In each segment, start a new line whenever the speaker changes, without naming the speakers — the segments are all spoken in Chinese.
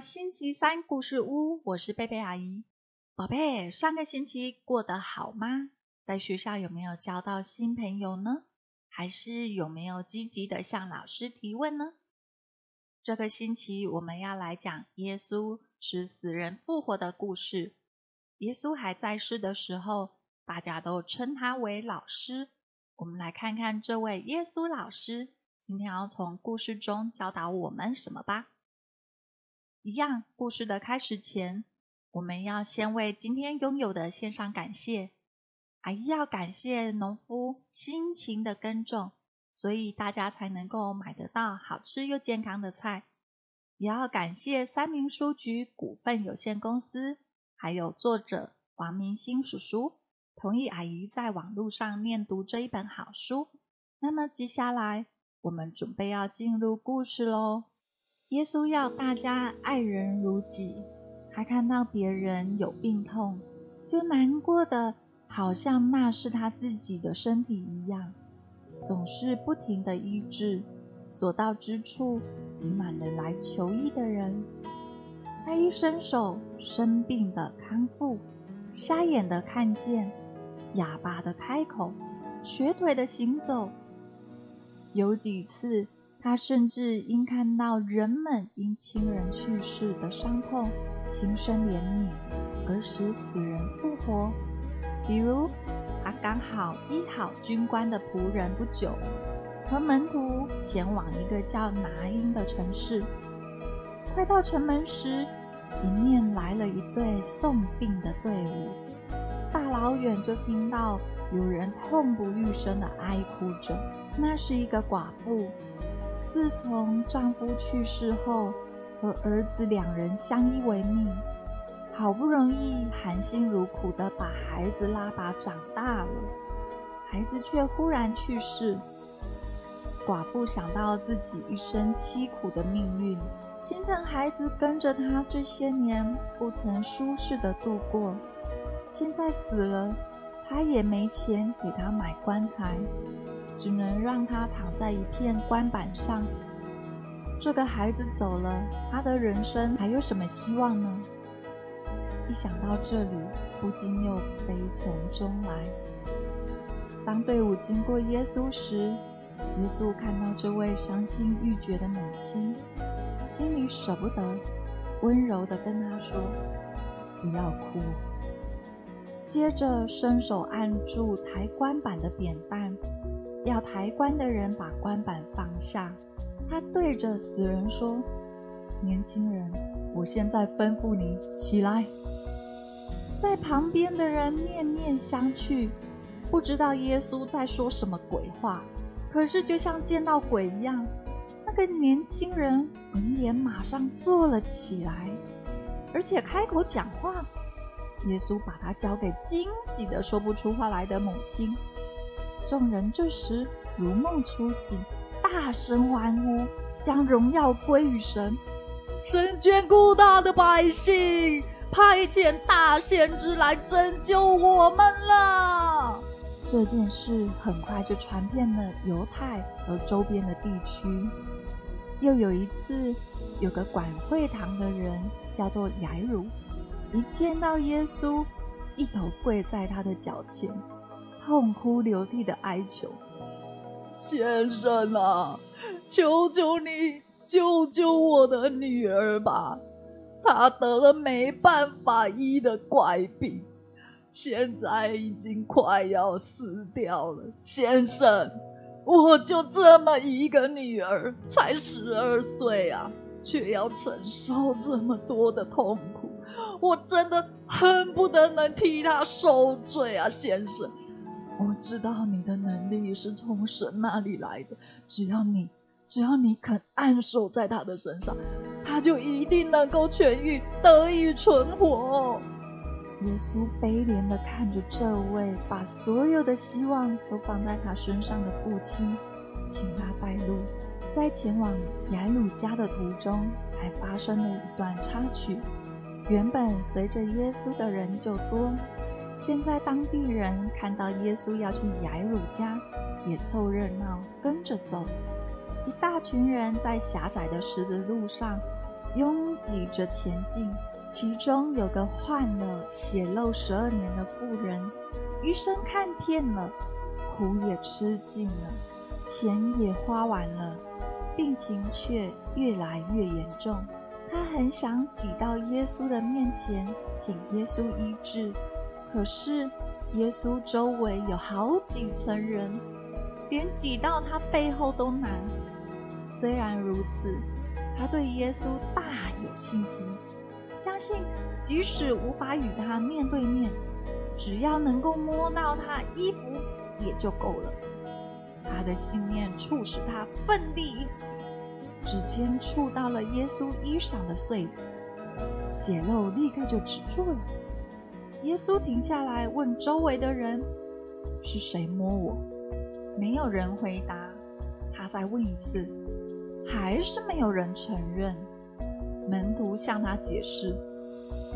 星期三故事屋，我是贝贝阿姨。宝贝，上个星期过得好吗？在学校有没有交到新朋友呢？还是有没有积极的向老师提问呢？这个星期我们要来讲耶稣使死人复活的故事。耶稣还在世的时候，大家都称他为老师。我们来看看这位耶稣老师今天要从故事中教导我们什么吧。一样，故事的开始前，我们要先为今天拥有的献上感谢。阿姨要感谢农夫辛勤的耕种，所以大家才能够买得到好吃又健康的菜。也要感谢三明书局股份有限公司，还有作者王明星叔叔同意阿姨在网络上念读这一本好书。那么接下来，我们准备要进入故事喽。耶稣要大家爱人如己，还看到别人有病痛，就难过的。好像那是他自己的身体一样，总是不停的医治，所到之处挤满了来求医的人。他一伸手，生病的康复，瞎眼的看见，哑巴的开口，瘸腿的行走。有几次，他甚至因看到人们因亲人去世的伤痛，心生怜悯，而使死人复活。比如，他刚好医好军官的仆人不久，和门徒前往一个叫拿因的城市。快到城门时，迎面来了一队送病的队伍。大老远就听到有人痛不欲生的哀哭着。那是一个寡妇，自从丈夫去世后，和儿子两人相依为命。好不容易含辛茹苦的把孩子拉拔长大了，孩子却忽然去世。寡妇想到自己一生凄苦的命运，心疼孩子跟着他这些年不曾舒适的度过，现在死了，他也没钱给他买棺材，只能让他躺在一片棺板上。这个孩子走了，他的人生还有什么希望呢？一想到这里，不禁又悲从中来。当队伍经过耶稣时，耶稣看到这位伤心欲绝的母亲，心里舍不得，温柔地跟她说：“不要哭。”接着伸手按住抬棺板的扁担，要抬棺的人把棺板放下。他对着死人说：“年轻人，我现在吩咐你起来。”在旁边的人面面相觑，不知道耶稣在说什么鬼话。可是就像见到鬼一样，那个年轻人闻言马上坐了起来，而且开口讲话。耶稣把他交给惊喜的说不出话来的母亲。众人这时如梦初醒，大声欢呼，将荣耀归于神。神眷顾他的百姓。派遣大先知来拯救我们了。这件事很快就传遍了犹太和周边的地区。又有一次，有个管会堂的人叫做雅鲁，一见到耶稣，一头跪在他的脚前，痛哭流涕的哀求：“先生啊，求求你救救我的女儿吧！”她得了没办法医的怪病，现在已经快要死掉了。先生，我就这么一个女儿，才十二岁啊，却要承受这么多的痛苦，我真的恨不得能替她受罪啊！先生，我知道你的能力是从神那里来的，只要你。只要你肯按手在他的身上，他就一定能够痊愈，得以存活。耶稣悲怜的看着这位把所有的希望都放在他身上的父亲，请他带路。在前往雅鲁家的途中，还发生了一段插曲。原本随着耶稣的人就多，现在当地人看到耶稣要去雅鲁家，也凑热闹跟着走。一大群人在狭窄的石子路上，拥挤着前进。其中有个患了血漏十二年的妇人，医生看遍了，苦也吃尽了，钱也花完了，病情却越来越严重。他很想挤到耶稣的面前，请耶稣医治，可是耶稣周围有好几层人，连挤到他背后都难。虽然如此，他对耶稣大有信心。相信，即使无法与他面对面，只要能够摸到他衣服也就够了。他的信念促使他奋力一挤，指尖触到了耶稣衣裳的碎，血漏立刻就止住了。耶稣停下来问周围的人：“是谁摸我？”没有人回答。他再问一次，还是没有人承认。门徒向他解释：“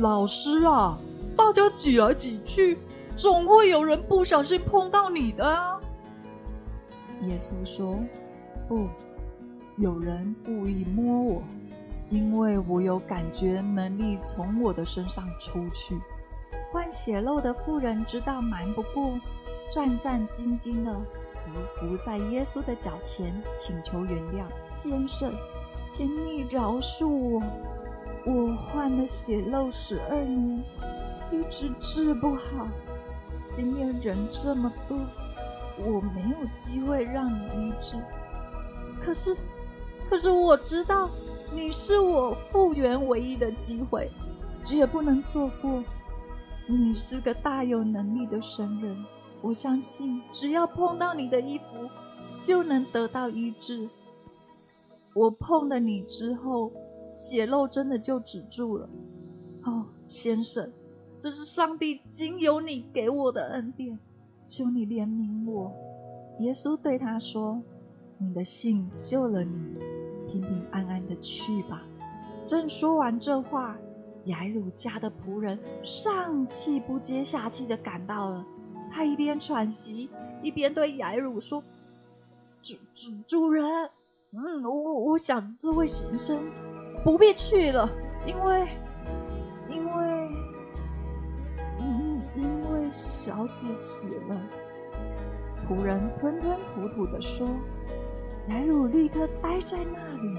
老师啊，大家挤来挤去，总会有人不小心碰到你的啊。”耶稣说：“不，有人故意摸我，因为我有感觉能力从我的身上出去。”患血漏的妇人知道瞒不过，战战兢兢的匍匐在耶稣的脚前，请求原谅，先生。请你饶恕我，我患了血漏十二年，一直治不好。今天人这么多，我没有机会让你医治。可是，可是我知道你是我复原唯一的机会，绝不能错过。你是个大有能力的神人，我相信只要碰到你的衣服，就能得到医治。我碰了你之后，血漏真的就止住了。哦，先生，这是上帝经由你给我的恩典，求你怜悯我。耶稣对他说：“你的信救了你，平平安安的去吧。”正说完这话，雅鲁家的仆人上气不接下气的赶到了。他一边喘息，一边对雅鲁说：“主主主人。”嗯，我我想这位先生不必去了，因为因为因因为小姐死了。仆人吞吞吐吐的说：“莱鲁立刻呆在那里，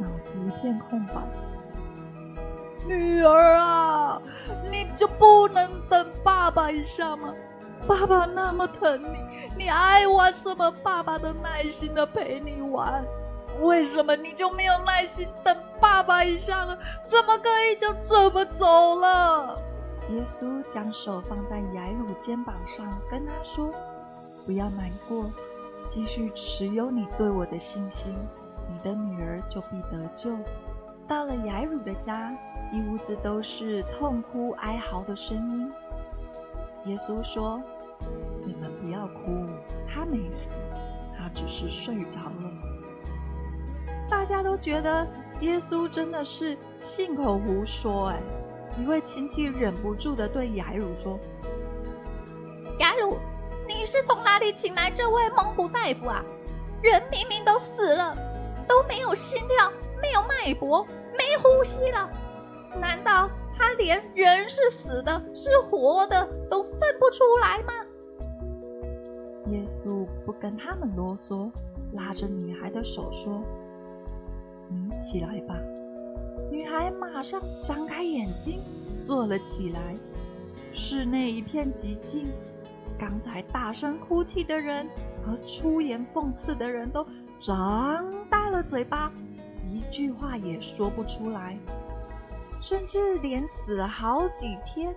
脑子一片空白。女儿啊，你就不能等爸爸一下吗？爸爸那么疼你。”你爱玩什么？爸爸都耐心的陪你玩，为什么你就没有耐心等爸爸一下呢？怎么可以就这么走了？耶稣将手放在雅鲁肩膀上，跟他说：“不要难过，继续持有你对我的信心，你的女儿就必得救。”到了雅鲁的家，一屋子都是痛哭哀嚎的声音。耶稣说。你们不要哭，他没死，他只是睡着了。大家都觉得耶稣真的是信口胡说。哎，一位亲戚忍不住的对雅鲁说：“雅鲁，你是从哪里请来这位蒙古大夫啊？人明明都死了，都没有心跳，没有脉搏，没呼吸了，难道他连人是死的，是活的都分不出来吗？”耶稣不跟他们啰嗦，拉着女孩的手说：“你起来吧。”女孩马上张开眼睛，坐了起来。室内一片寂静，刚才大声哭泣的人和出言讽刺的人都张大了嘴巴，一句话也说不出来。甚至连死了好几天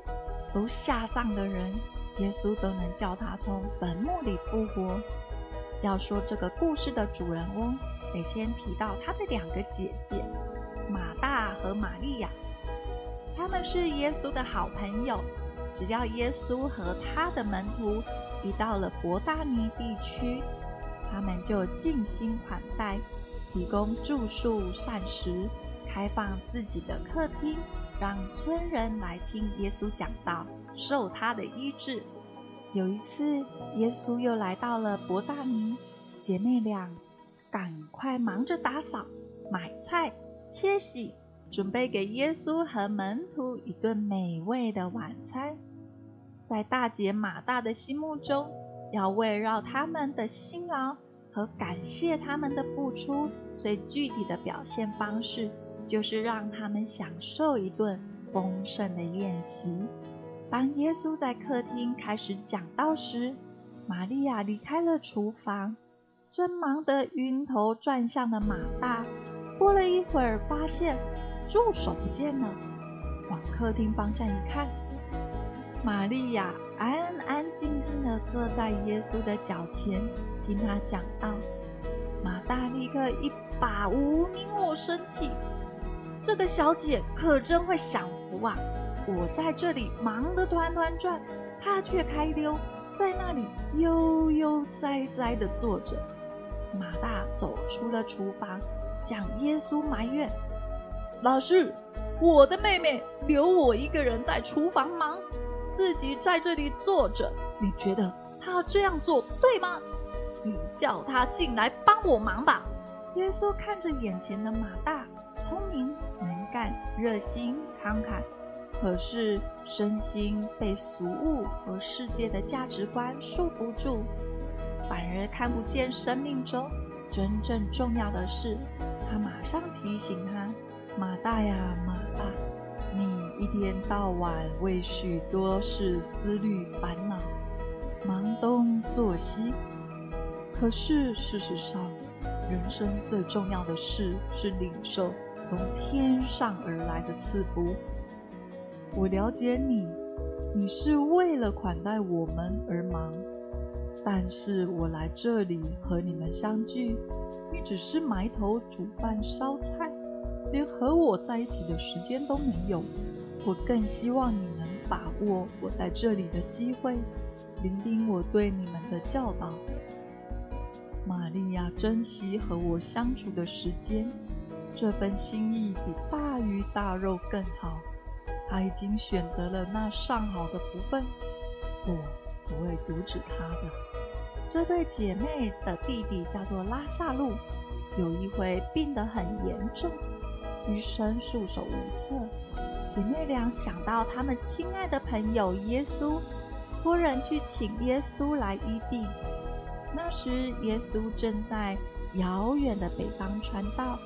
都下葬的人。耶稣都能叫他从坟墓里复活。要说这个故事的主人翁，得先提到他的两个姐姐马大和玛利亚。他们是耶稣的好朋友。只要耶稣和他的门徒一到了伯大尼地区，他们就尽心款待，提供住宿、膳食，开放自己的客厅，让村人来听耶稣讲道。受他的医治。有一次，耶稣又来到了伯大尼，姐妹俩赶快忙着打扫、买菜、切洗，准备给耶稣和门徒一顿美味的晚餐。在大姐马大的心目中，要围绕他们的辛劳和感谢他们的付出，最具体的表现方式就是让他们享受一顿丰盛的宴席。当耶稣在客厅开始讲道时，玛利亚离开了厨房，正忙得晕头转向的马大，过了一会儿发现助手不见了，往客厅方向一看。玛利亚安安静静地坐在耶稣的脚前，听他讲道。马大立刻一把无名火生气：“这个小姐可真会享福啊！我在这里忙得团团转，她却开溜，在那里悠悠哉哉地坐着。”马大走出了厨房，向耶稣埋怨：“老师，我的妹妹留我一个人在厨房忙。”自己在这里坐着，你觉得她这样做对吗？你叫他进来帮我忙吧。耶稣看着眼前的马大，聪明能干、热心慷慨，可是身心被俗物和世界的价值观束缚住，反而看不见生命中真正重要的事。他马上提醒他：“马大呀，马大。”你一天到晚为许多事思虑烦恼，忙东做西。可是事实上，人生最重要的事是领受从天上而来的赐福。我了解你，你是为了款待我们而忙。但是我来这里和你们相聚，你只是埋头煮饭烧菜。连和我在一起的时间都没有，我更希望你能把握我在这里的机会，聆听我对你们的教导。玛利亚珍惜和我相处的时间，这份心意比大鱼大肉更好。她已经选择了那上好的福分，我不会阻止她的。这对姐妹的弟弟叫做拉萨路，有一回病得很严重。医生束手无策，姐妹俩想到他们亲爱的朋友耶稣，托人去请耶稣来医病。那时耶稣正在遥远的北方传道，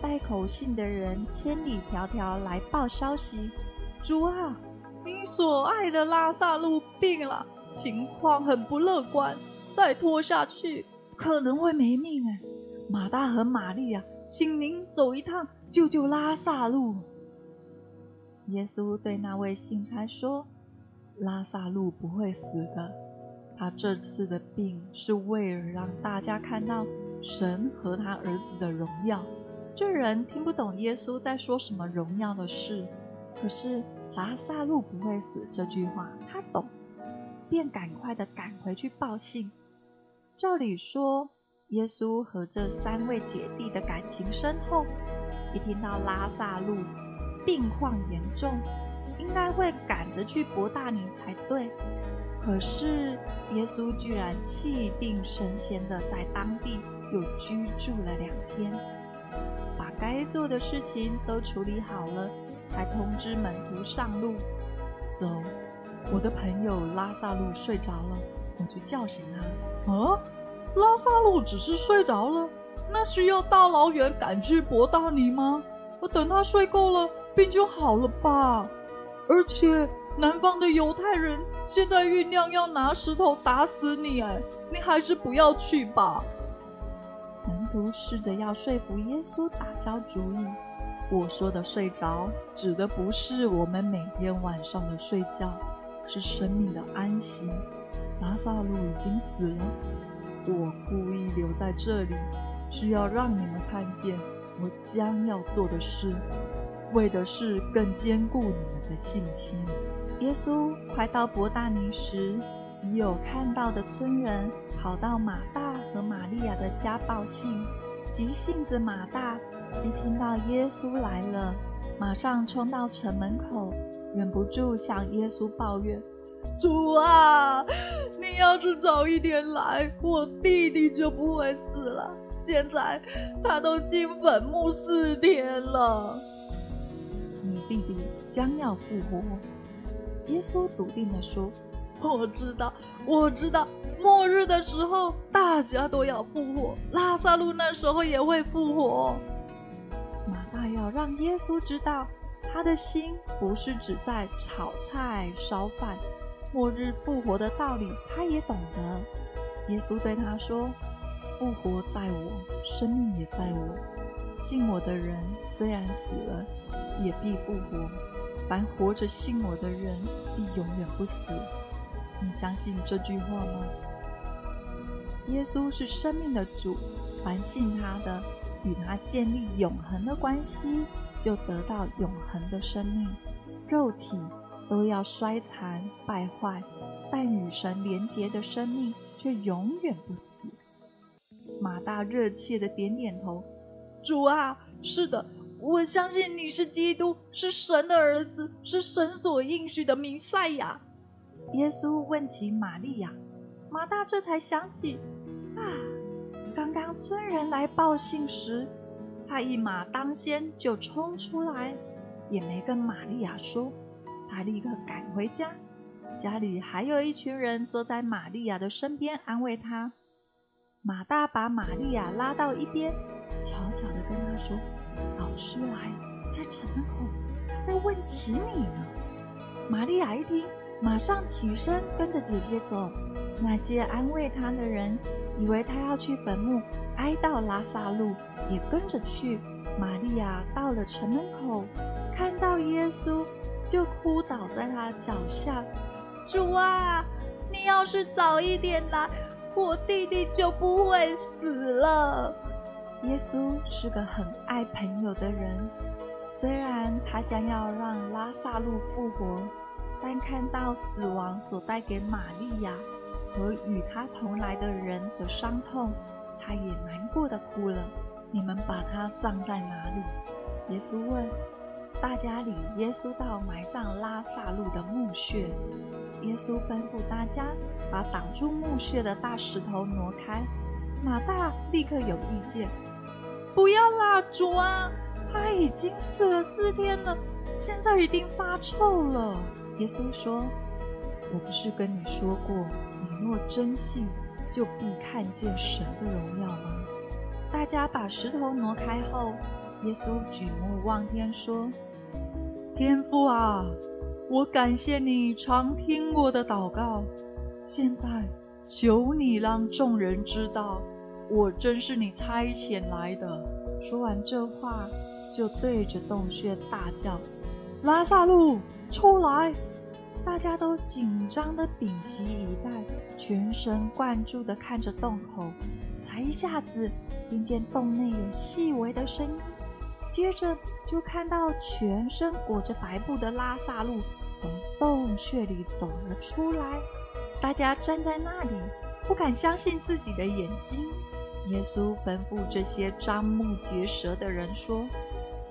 带口信的人千里迢迢来报消息：“主啊，你所爱的拉萨路病了，情况很不乐观，再拖下去可能会没命啊！马大和玛丽啊，请您走一趟。”救救拉萨路！耶稣对那位信差说：“拉萨路不会死的，他这次的病是为了让大家看到神和他儿子的荣耀。”这人听不懂耶稣在说什么荣耀的事，可是拉萨路不会死这句话他懂，便赶快的赶回去报信。照理说。耶稣和这三位姐弟的感情深厚，一听到拉萨路病况严重，应该会赶着去伯大尼才对。可是耶稣居然气定神闲的在当地又居住了两天，把该做的事情都处理好了，才通知门徒上路。走，我的朋友拉萨路睡着了，我去叫醒他。啊？拉萨路只是睡着了，那需要大老远赶去伯大尼吗？我等他睡够了，病就好了吧。而且南方的犹太人现在酝酿要拿石头打死你，哎，你还是不要去吧。门徒试着要说服耶稣打消主意。我说的睡着，指的不是我们每天晚上的睡觉，是生命的安息。拉萨路已经死了。我故意留在这里，是要让你们看见我将要做的事，为的是更坚固你们的信心。耶稣快到伯大尼时，已有看到的村人跑到马大和玛利亚的家报信。急性子马大一听到耶稣来了，马上冲到城门口，忍不住向耶稣抱怨。主啊，你要是早一点来，我弟弟就不会死了。现在他都进坟墓四天了。将要复活。耶稣笃定地说：“我知道，我知道，末日的时候大家都要复活，拉萨路那时候也会复活。”马大要让耶稣知道，他的心不是只在炒菜烧饭，末日复活的道理他也懂得。耶稣对他说：“复活在我，生命也在我。信我的人虽然死了，也必复活。凡活着信我的人，必永远不死。你相信这句话吗？”耶稣是生命的主，凡信他的。与他建立永恒的关系，就得到永恒的生命。肉体都要衰残败坏，但与神连结的生命却永远不死。马大热切的点点头：“主啊，是的，我相信你是基督，是神的儿子，是神所应许的弥赛亚。”耶稣问起玛利亚，马大这才想起啊。刚刚村人来报信时，他一马当先就冲出来，也没跟玛利亚说。他立刻赶回家，家里还有一群人坐在玛利亚的身边安慰他。马大把玛利亚拉到一边，悄悄地跟他说：“老师来，在城门口，在问起你呢。”玛利亚一听，马上起身跟着姐姐走。那些安慰她的人。以为她要去坟墓哀悼拉萨路，也跟着去。玛利亚到了城门口，看到耶稣，就哭倒在他脚下。主啊，你要是早一点来，我弟弟就不会死了。耶稣是个很爱朋友的人，虽然他将要让拉萨路复活，但看到死亡所带给玛利亚。和与他同来的人的伤痛，他也难过的哭了。你们把他葬在哪里？耶稣问。大家领耶稣到埋葬拉萨路的墓穴。耶稣吩咐大家把挡住墓穴的大石头挪开。马大立刻有意见：“不要蜡烛啊，他已经死了四天了，现在已经发臭了。”耶稣说：“我不是跟你说过？”你若真信，就必看见神的荣耀吗？大家把石头挪开后，耶稣举目望天说：“天父啊，我感谢你常听我的祷告。现在求你让众人知道，我真是你差遣来的。”说完这话，就对着洞穴大叫：“拉萨路，出来！”大家都紧张的屏息以待，全神贯注的看着洞口，才一下子听见洞内有细微的声音，接着就看到全身裹着白布的拉萨路从洞穴里走了出来。大家站在那里，不敢相信自己的眼睛。耶稣吩咐这些张目结舌的人说：“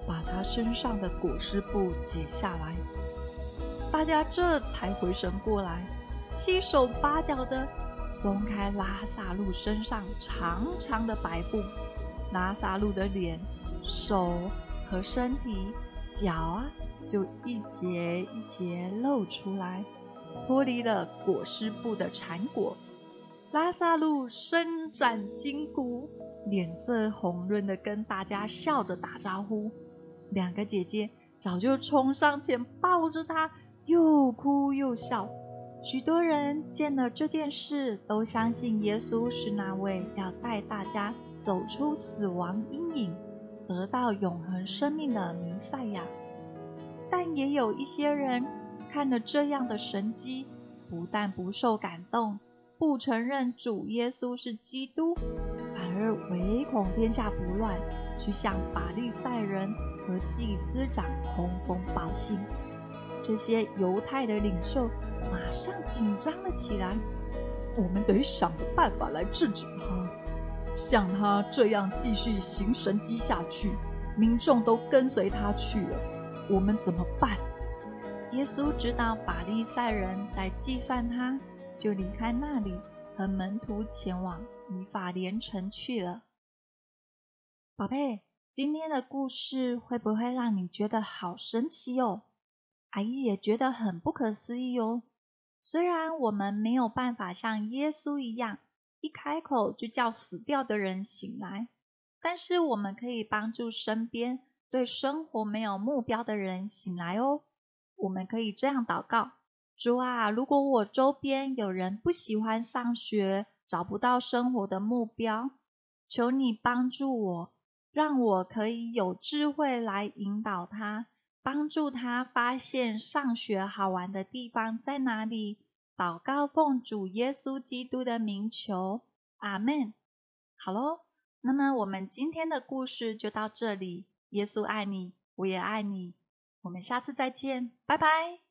把他身上的裹尸布解下来。”大家这才回神过来，七手八脚的松开拉萨路身上长长的白布。拉萨路的脸、手和身体、脚啊，就一节一节露出来，脱离了裹尸布的缠裹。拉萨路伸展筋骨，脸色红润的跟大家笑着打招呼。两个姐姐早就冲上前抱着他。又哭又笑，许多人见了这件事，都相信耶稣是那位要带大家走出死亡阴影、得到永恒生命的弥赛亚。但也有一些人看了这样的神迹，不但不受感动，不承认主耶稣是基督，反而唯恐天下不乱，去向法利赛人和祭司长通风报信。这些犹太的领袖马上紧张了起来。我们得想个办法来制止他。像他这样继续行神迹下去，民众都跟随他去了，我们怎么办？耶稣知道法利赛人在计算他，就离开那里，和门徒前往以法莲城去了。宝贝，今天的故事会不会让你觉得好神奇哦？阿姨也觉得很不可思议哦。虽然我们没有办法像耶稣一样，一开口就叫死掉的人醒来，但是我们可以帮助身边对生活没有目标的人醒来哦。我们可以这样祷告：主啊，如果我周边有人不喜欢上学，找不到生活的目标，求你帮助我，让我可以有智慧来引导他。帮助他发现上学好玩的地方在哪里。祷告奉主耶稣基督的名求，阿门。好喽，那么我们今天的故事就到这里。耶稣爱你，我也爱你。我们下次再见，拜拜。